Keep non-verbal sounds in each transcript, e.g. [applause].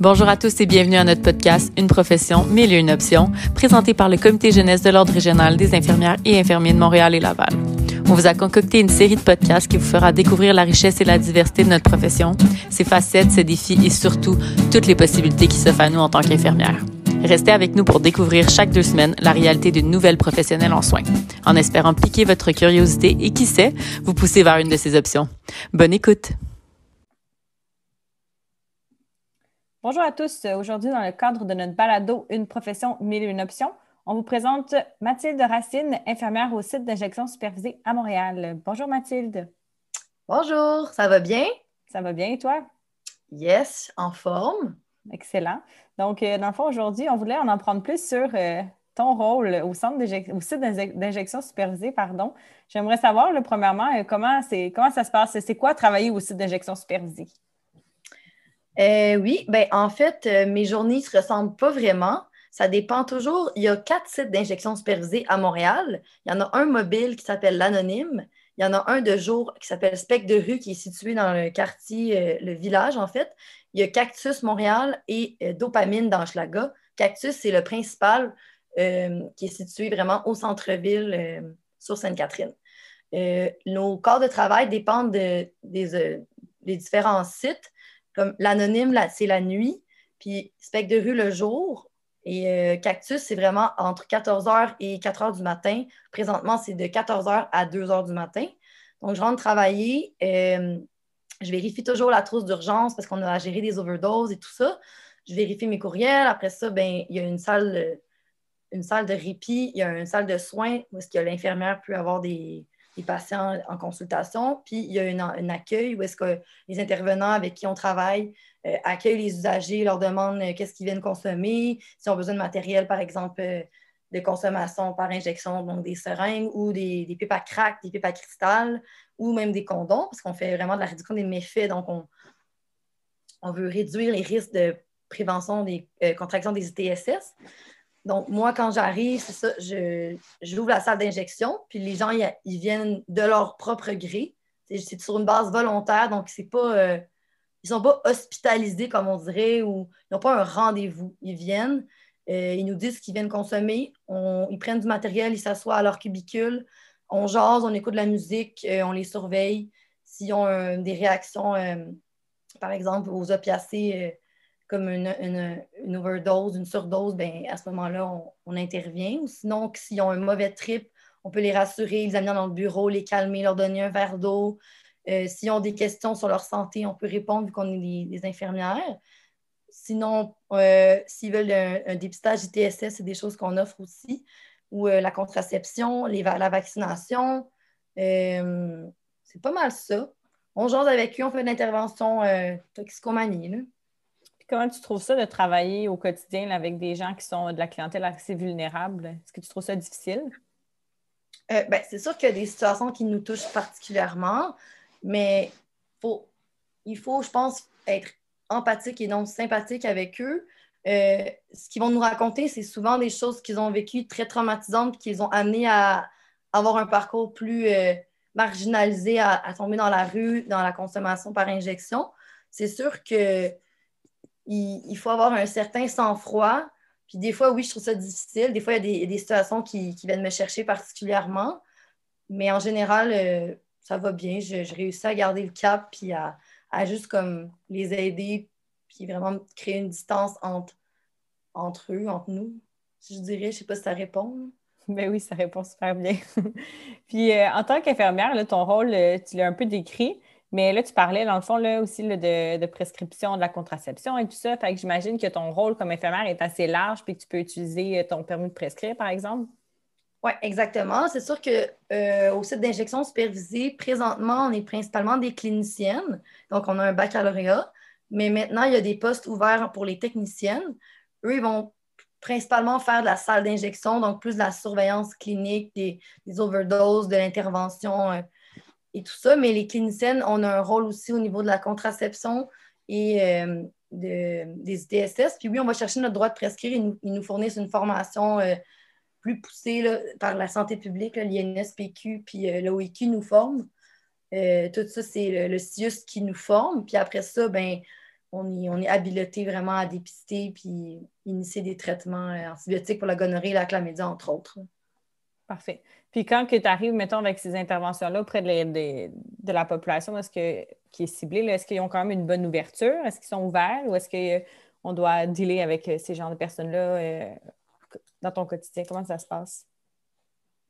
Bonjour à tous et bienvenue à notre podcast Une profession, mille et une options, présenté par le Comité jeunesse de l'Ordre régional des infirmières et infirmiers de Montréal et Laval. On vous a concocté une série de podcasts qui vous fera découvrir la richesse et la diversité de notre profession, ses facettes, ses défis et surtout toutes les possibilités qui s'offrent à nous en tant qu'infirmières. Restez avec nous pour découvrir chaque deux semaines la réalité d'une nouvelle professionnelle en soins, en espérant piquer votre curiosité et qui sait, vous pousser vers une de ces options. Bonne écoute! Bonjour à tous. Aujourd'hui, dans le cadre de notre balado Une profession, mille et une options, on vous présente Mathilde Racine, infirmière au site d'injection supervisée à Montréal. Bonjour Mathilde. Bonjour, ça va bien? Ça va bien et toi? Yes, en forme. Excellent. Donc, euh, dans le fond, aujourd'hui, on voulait en apprendre plus sur euh, ton rôle au, centre au site d'injection supervisée. Pardon. J'aimerais savoir, premièrement, euh, comment, comment ça se passe? C'est quoi travailler au site d'injection supervisée? Euh, oui, ben en fait, euh, mes journées ne se ressemblent pas vraiment. Ça dépend toujours. Il y a quatre sites d'injection supervisée à Montréal. Il y en a un mobile qui s'appelle l'Anonyme. Il y en a un de jour qui s'appelle Spec de rue, qui est situé dans le quartier, euh, le village, en fait. Il y a Cactus Montréal et Dopamine dans Schlaga. Cactus, c'est le principal qui est situé vraiment au centre-ville sur Sainte-Catherine. nos corps de travail dépendent des, des différents sites. Comme l'anonyme, c'est la nuit, puis spec de rue le jour. Et euh, Cactus, c'est vraiment entre 14h et 4h du matin. Présentement, c'est de 14h à 2h du matin. Donc, je rentre travailler. Euh, je vérifie toujours la trousse d'urgence parce qu'on a à gérer des overdoses et tout ça. Je vérifie mes courriels. Après ça, ben, il y a une salle, salle de répit, il y a une salle de soins où l'infirmière peut avoir des, les patients en consultation. Puis il y a un accueil où est-ce que les intervenants avec qui on travaille euh, accueillent les usagers, leur demandent euh, qu'est-ce qu'ils viennent consommer, s'ils ont besoin de matériel, par exemple, euh, de consommation par injection, donc des seringues ou des, des, pipes à crack, des pipes à cristal ou même des condoms, parce qu'on fait vraiment de la réduction des méfaits. Donc, on, on veut réduire les risques de prévention des contractions des ITSS. Donc, moi, quand j'arrive, c'est ça, je, j'ouvre la salle d'injection, puis les gens, ils, viennent de leur propre gré. C'est, sur une base volontaire, donc c'est pas. Euh, ils sont pas hospitalisés, comme on dirait, ou ils n'ont pas un rendez-vous. Ils viennent, euh, ils nous disent ce qu'ils viennent consommer, ils prennent du matériel, ils s'assoient à leur cubicule, on jase, on écoute de la musique, euh, on les surveille. S'ils ont des réactions, par exemple, aux opiacés, comme une, overdose, une surdose, ben, à ce moment-là, on, intervient. Ou sinon, s'ils ont un mauvais trip, on peut les rassurer, les amener dans le bureau, les calmer, leur donner un verre d'eau. Euh, s'ils ont des questions sur leur santé, on peut répondre vu qu'on est des, infirmières. Sinon, euh, s'ils veulent un, dépistage ITSS, c'est des choses qu'on offre aussi. Ou euh, la contraception, la vaccination. c'est pas mal ça. On jase avec eux, on fait une intervention toxicomanie. Là comment tu trouves ça de travailler au quotidien avec des gens qui sont de la clientèle assez vulnérable? Est-ce que tu trouves ça difficile? Euh, ben, c'est sûr qu'il y a des situations qui nous touchent particulièrement, mais faut, il faut, je pense, être empathique et non sympathique avec eux. Euh, ce qu'ils vont nous raconter, c'est souvent des choses qu'ils ont vécues très traumatisantes, qui les ont amenés à avoir un parcours plus euh, marginalisé, à, tomber dans la rue, dans la consommation par injection. C'est sûr que il, faut avoir un certain sang-froid. Puis des fois, oui, je trouve ça difficile. Des fois, il y a des, situations qui, viennent me chercher particulièrement. Mais en général, euh, ça va bien. Je, réussis à garder le cap puis à, juste comme les aider puis vraiment créer une distance entre, entre eux, entre nous. Je dirais, je ne sais pas si ça répond. Ben oui, ça répond super bien. [laughs] puis euh, en tant qu'infirmière, ton rôle, euh, tu l'as un peu décrit. Mais là, tu parlais, dans le fond, là, aussi de, prescription de la contraception et tout ça. Fait que j'imagine que ton rôle comme infirmière est assez large puis que tu peux utiliser euh, ton permis de prescrire, par exemple. Oui, exactement. C'est sûr qu'au euh, site d'injection supervisée, présentement, on est principalement des cliniciennes. Donc, on a un baccalauréat. Mais maintenant, il y a des postes ouverts pour les techniciennes. Eux, ils vont principalement faire de la salle d'injection, donc plus de la surveillance clinique, des, overdoses, de l'intervention. Euh, et tout ça, mais les cliniciennes, on a un rôle aussi au niveau de la contraception et euh, des ITSS. Puis oui, on va chercher notre droit de prescrire. Ils nous, fournissent une formation euh, plus poussée par la santé publique, l'INSPQ, puis euh, l'OIQ nous forme. tout ça, c'est le, CIUS qui nous forme. Puis après ça, ben, on est, on est habilité vraiment à dépister puis initier des traitements euh, antibiotiques pour la gonorrhée la chlamydia, entre autres. Parfait. Puis quand tu arrives, mettons, avec ces interventions-là auprès de, la population est-ce que, qui est ciblée, est-ce qu'ils ont quand même une bonne ouverture? Est-ce qu'ils sont ouverts ou est-ce qu'on doit dealer avec euh, ces genres de personnes-là euh, dans ton quotidien? Comment ça se passe?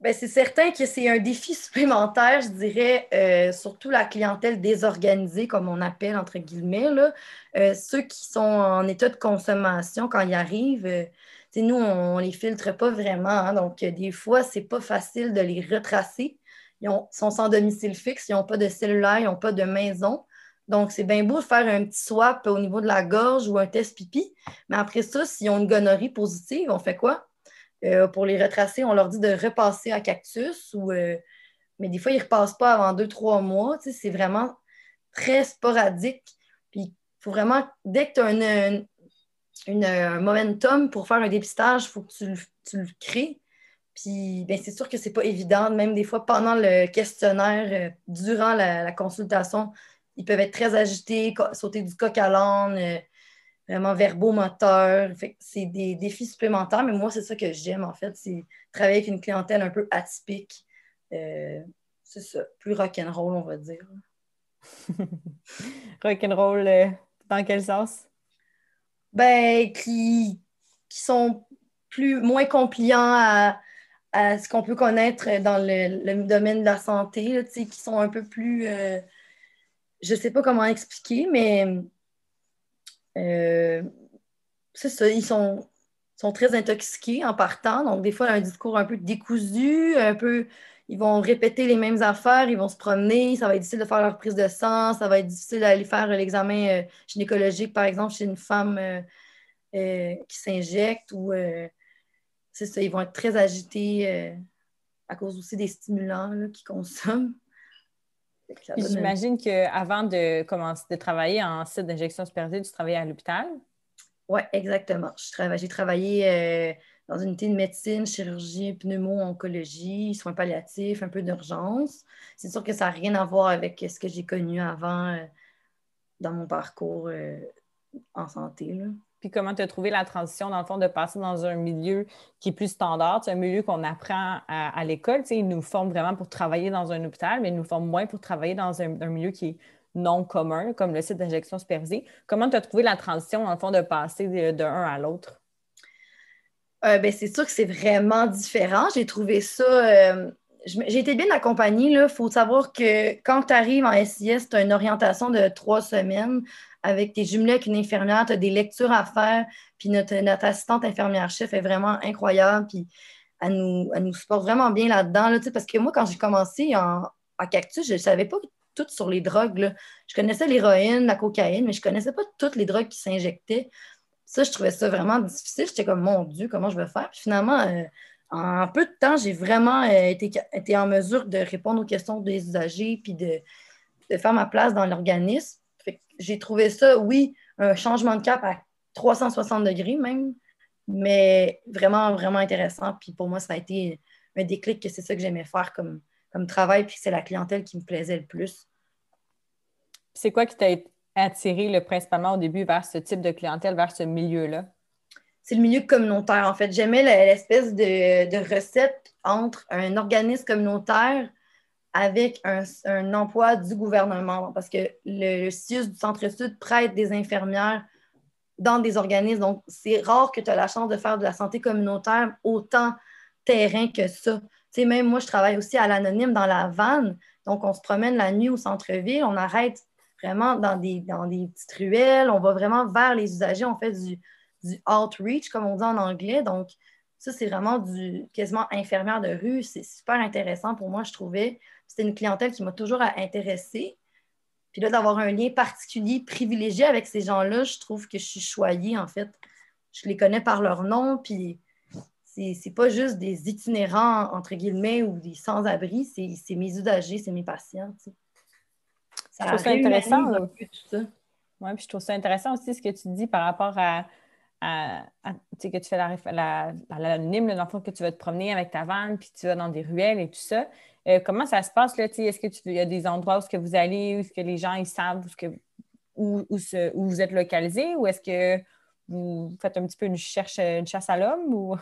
Ben, c'est certain que c'est un défi [laughs] supplémentaire, je dirais, euh, surtout la clientèle désorganisée, comme on appelle, entre guillemets. Là. Euh, ceux qui sont en état de consommation quand ils arrivent, euh, nous, on ne les filtre pas vraiment. Hein. donc, des fois, ce n'est pas facile de les retracer. Ils, sont sans domicile fixe, ils n'ont pas de cellulaire, ils n'ont pas de maison. Donc, c'est bien beau de faire un petit swap au niveau de la gorge ou un test pipi. Mais après ça, s'ils ont une gonorrhée positive, on fait quoi? Euh, pour les retracer, on leur dit de repasser à cactus, euh, mais des fois, ils ne repassent pas avant deux, trois mois. C'est vraiment très sporadique. Puis, il faut vraiment, dès que tu as un momentum pour faire un dépistage, il faut que tu le, crées. Puis, ben, c'est sûr que ce n'est pas évident. Même des fois, pendant le questionnaire, euh, durant la, consultation, ils peuvent être très agités, sauter du coq à l'âne vraiment verbomoteur. C'est des défis supplémentaires, mais moi, c'est ça que j'aime, en fait, c'est travailler avec une clientèle un peu atypique. Euh, c'est ça, plus rock'n'roll, on va dire. [laughs] rock'n'roll, euh, dans quel sens? Ben, qui, qui sont plus, moins compliants à, ce qu'on peut connaître dans le, domaine de la santé, qui sont un peu plus... Euh, je ne sais pas comment expliquer, mais euh, ça, ils sont, sont très intoxiqués en partant. Donc, des fois, un discours un peu décousu, un peu. Ils vont répéter les mêmes affaires, ils vont se promener, ça va être difficile de faire leur prise de sang, ça va être difficile d'aller faire l'examen euh, gynécologique, par exemple, chez une femme euh, qui s'injecte ou c'est ça, ils vont être très agités à cause aussi des stimulants qu'ils consomment. J'imagine qu'avant de commencer de travailler en site d'injection supervisée, tu travaillais à l'hôpital? Oui, exactement. J'ai travaillé euh, dans une unité de médecine, chirurgie, pneumo, oncologie, soins palliatifs, un peu d'urgence. C'est sûr que ça n'a rien à voir avec ce que j'ai connu avant euh, dans mon parcours euh, en santé. Puis comment tu as trouvé la transition, dans le fond, de passer dans un milieu qui est plus standard, c'est un milieu qu'on apprend à, l'école. Ils nous forment vraiment pour travailler dans un hôpital, mais ils nous forment moins pour travailler dans un, milieu qui est non commun, comme le site d'injection supervisée. Comment tu as trouvé la transition, dans le fond, de passer d'un à l'autre? Euh, ben, c'est sûr que c'est vraiment différent. J'ai trouvé ça. Euh, j'ai été bien accompagnée. Il faut savoir que quand tu arrives en SIS, tu as une orientation de trois semaines avec tes jumelés avec une infirmière, tu as des lectures à faire, puis notre, assistante infirmière-chef est vraiment incroyable, puis elle nous, elle nous supporte vraiment bien là-dedans, là, parce que moi, quand j'ai commencé en, Cactus, je ne savais pas tout sur les drogues. Je connaissais l'héroïne, la cocaïne, mais je ne connaissais pas toutes les drogues qui s'injectaient. Ça, je trouvais ça vraiment difficile. J'étais comme, mon Dieu, comment je vais faire? Puis finalement, euh, en peu de temps, j'ai vraiment euh, été, été, en mesure de répondre aux questions des usagers puis de, de faire ma place dans l'organisme j'ai trouvé ça, oui, un changement de cap à 360 degrés même, mais vraiment, vraiment intéressant. Puis pour moi, ça a été un déclic que c'est ça que j'aimais faire comme, comme travail, puis c'est la clientèle qui me plaisait le plus. C'est quoi qui t'a attiré le, principalement au début vers ce type de clientèle, vers ce milieu-là? C'est le milieu communautaire, en fait. J'aimais l'espèce de, de recette entre un organisme communautaire avec un, emploi du gouvernement, parce que le, CIUS du Centre-Sud prête des infirmières dans des organismes. Donc, c'est rare que tu as la chance de faire de la santé communautaire autant terrain que ça. Tu sais, même moi, je travaille aussi à l'anonyme dans la vanne. Donc, on se promène la nuit au centre-ville, on arrête vraiment dans des, petites ruelles, on va vraiment vers les usagers, on fait du, du outreach, comme on dit en anglais. Donc, ça, c'est vraiment du quasiment infirmière de rue. C'est super intéressant pour moi, je trouvais. C'était une clientèle qui m'a toujours intéressée. Puis là, d'avoir un lien particulier, privilégié avec ces gens-là, je trouve que je suis choyée, en fait. Je les connais par leur nom, puis c'est pas juste des itinérants, entre guillemets, ou des sans-abri, c'est mes usagers, c'est mes patients. Ça je trouve ça intéressant. Oui, puis je trouve ça intéressant aussi ce que tu dis par rapport à que tu fais l'anonyme, la, dans le fond, que tu vas te promener avec ta vanne, puis tu vas dans des ruelles et tout ça. Euh, comment ça se passe? Là, est-ce qu'il y a des endroits où que vous allez, où que les gens ils savent, où que où, vous êtes localisé ou est-ce que vous faites un petit peu une, cherche, une chasse à l'homme ou...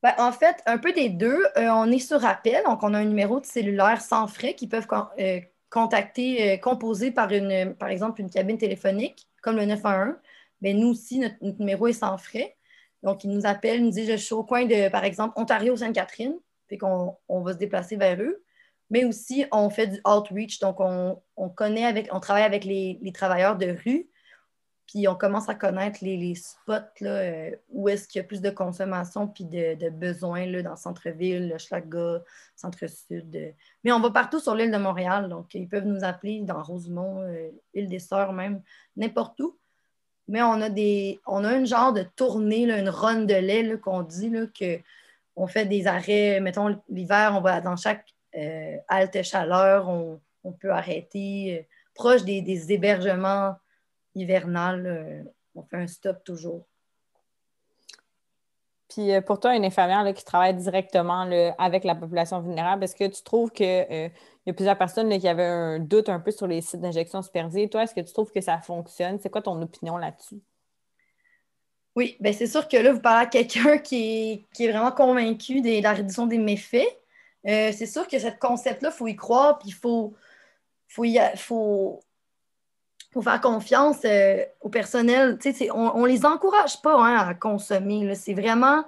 Ben, en fait, un peu des deux. Euh, on est sur appel, donc on a un numéro de cellulaire sans frais qui peuvent euh, contacter, euh, composé par, une, par exemple une cabine téléphonique, comme le 911. Mais nous aussi, notre, numéro est sans frais. Donc, ils nous appellent, nous disent Je suis au coin de, par exemple, Ontario-Sainte-Catherine. Fait qu'on on va se déplacer vers eux. Mais aussi, on fait du outreach. Donc, on, connaît avec, on travaille avec les travailleurs de rue puis on commence à connaître les, spots euh, où est-ce qu'il y a plus de consommation puis de, besoins là, dans le centre-ville, le Schlaga, centre-sud. Euh. Mais on va partout sur l'île de Montréal. Donc, ils peuvent nous appeler dans Rosemont, euh, île des Sœurs même, n'importe où. Mais on a des. On a une genre de tournée, une run de lait qu'on dit que on fait des arrêts. Mettons, l'hiver, on va dans chaque halte chaleur, on, peut arrêter proche des hébergements hivernale, euh, on fait un stop toujours. Puis euh, pour toi, une infirmière qui travaille directement avec la population vulnérable, est-ce que tu trouves qu'il euh, y a plusieurs personnes qui avaient un doute un peu sur les sites d'injection supervisée? Toi, est-ce que tu trouves que ça fonctionne? C'est quoi ton opinion là-dessus? Oui, bien c'est sûr que là, vous parlez à quelqu'un qui est, vraiment convaincu de la réduction des méfaits. c'est sûr que ce concept-là, il faut y croire, puis il faut, faut, faut, faut faire confiance euh, au personnel. On ne les encourage pas hein, à consommer. C'est vraiment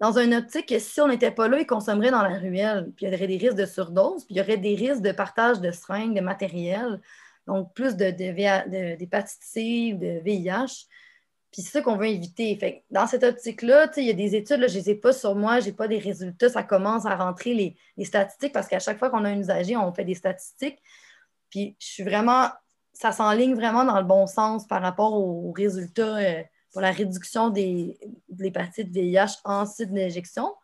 dans une optique que si on n'était pas là, ils consommeraient dans la ruelle. Puis il y aurait des risques de surdose, puis il y aurait des risques de partage de seringues, de matériel. Donc, plus d'hépatite de, C ou de VIH. Puis c'est ça qu'on veut éviter. dans cette optique-là, il y a des études, je ne les ai pas sur moi, je n'ai pas des résultats. Ça commence à rentrer les, les statistiques parce qu'à chaque fois qu'on a un usager, on fait des statistiques. Puis je suis vraiment ça s'enligne vraiment dans le bon sens par rapport aux résultats euh, pour la réduction des, de l'hépatite VIH en site d'injection.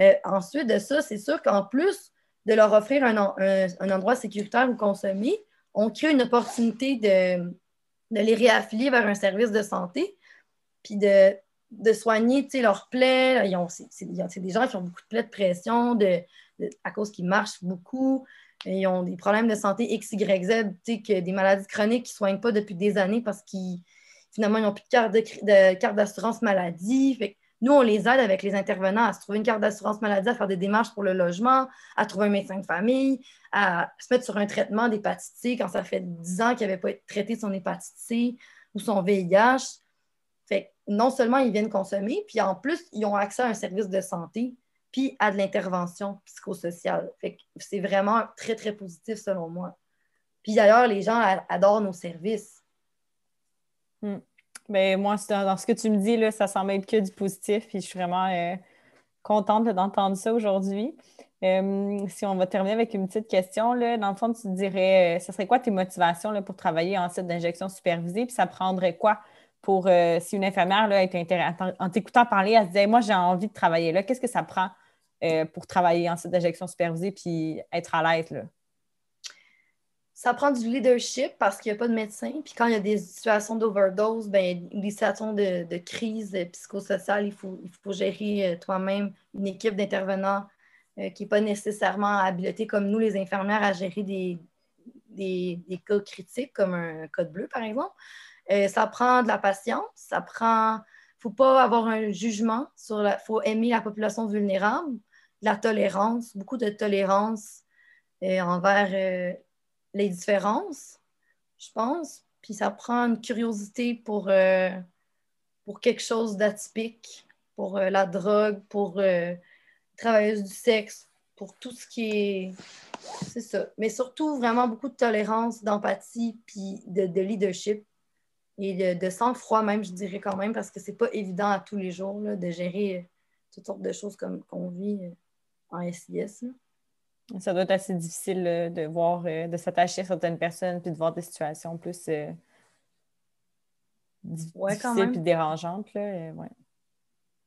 Euh, ensuite de ça, c'est sûr qu'en plus de leur offrir un, endroit sécuritaire où consommer, on crée une opportunité de, les réaffilier vers un service de santé, puis de, soigner leurs plaies. C'est des gens qui ont beaucoup de plaies de pression à cause qu'ils marchent beaucoup. Ils ont des problèmes de santé X, Y, Z, que des maladies chroniques qui ne soignent pas depuis des années parce qu'ils finalement, n'ont plus de carte, d'assurance maladie. nous, on les aide avec les intervenants à se trouver une carte d'assurance maladie, à faire des démarches pour le logement, à trouver un médecin de famille, à se mettre sur un traitement d'hépatite C quand ça fait 10 ans qu'il n'avait pas traité son hépatite C ou son VIH. Fait non seulement ils viennent consommer, puis en plus, ils ont accès à un service de santé puis à de l'intervention psychosociale. c'est vraiment très, très positif selon moi. Puis d'ailleurs, les gens adorent nos services. Hmm. Ben, moi, dans, ce que tu me dis, là, ça semble être que du positif. Puis je suis vraiment euh, contente d'entendre ça aujourd'hui. Euh, si on va terminer avec une petite question, là, dans le fond, tu dirais, euh, ce serait quoi tes motivations là, pour travailler en site d'injection supervisée? Puis ça prendrait quoi pour, si une infirmière là, est en, t'écoutant parler, elle se disait, moi, j'ai envie de travailler là, qu'est-ce que ça prend euh, pour travailler en site d'injection supervisée puis être à l'aise? Ça prend du leadership parce qu'il n'y a pas de médecin. Puis quand il y a des situations d'overdose, ben, des situations de, crise psychosociale, il faut, il faut gérer euh, toi-même une équipe d'intervenants euh, qui n'est pas nécessairement habilitée comme nous, les infirmières, à gérer des, des, cas critiques, comme un code bleu, par exemple. ça prend de la patience, ça prend. Il ne faut pas avoir un jugement sur la. Faut aimer la population vulnérable la tolérance, beaucoup de tolérance euh, envers euh, les différences, je pense. Puis ça prend une curiosité pour, euh, pour quelque chose d'atypique, pour la drogue, pour travailleuse du sexe, pour tout ce qui est. C'est ça. Mais surtout, vraiment beaucoup de tolérance, d'empathie, puis de, leadership et de, sang-froid, même, je dirais quand même, parce que c'est pas évident à tous les jours de gérer toutes sortes de choses comme qu'on vit en SIS. Ça doit être assez difficile de voir, euh, de s'attacher à certaines personnes puis de voir des situations plus euh, difficiles puis dérangeantes. Là, euh, ouais.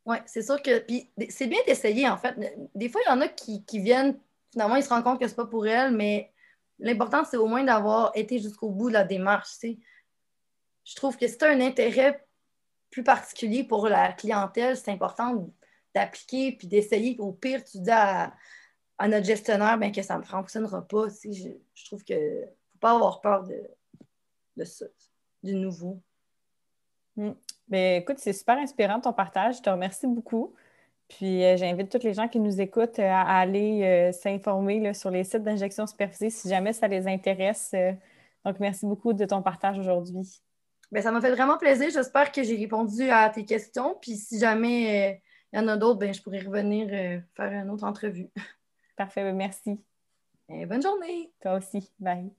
Oui, c'est sûr que. Puis c'est bien d'essayer, en fait. Des fois, il y en a qui, viennent, finalement, ils se rendent compte que c'est pas pour elles, mais l'important, c'est au moins d'avoir été jusqu'au bout de la démarche. Je trouve que c'est un intérêt plus particulier pour la clientèle, c'est important d'appliquer puis d'essayer. Au pire, tu dis à, notre gestionnaire ben, que ça ne fonctionnera pas. Je, je, trouve qu'il ne faut pas avoir peur de, ça. du nouveau. Mm. Ben, écoute, c'est super inspirant ton partage. Je te remercie beaucoup. Puis euh, j'invite tous les gens qui nous écoutent euh, à aller euh, s'informer sur les sites d'injection supervisée si jamais ça les intéresse. donc, merci beaucoup de ton partage aujourd'hui. Ben, ça m'a fait vraiment plaisir. J'espère que j'ai répondu à tes questions. Puis si jamais il y en a d'autres, ben, je pourrais revenir faire une autre entrevue. Parfait, ben, merci. bonne journée. Toi aussi. Bye.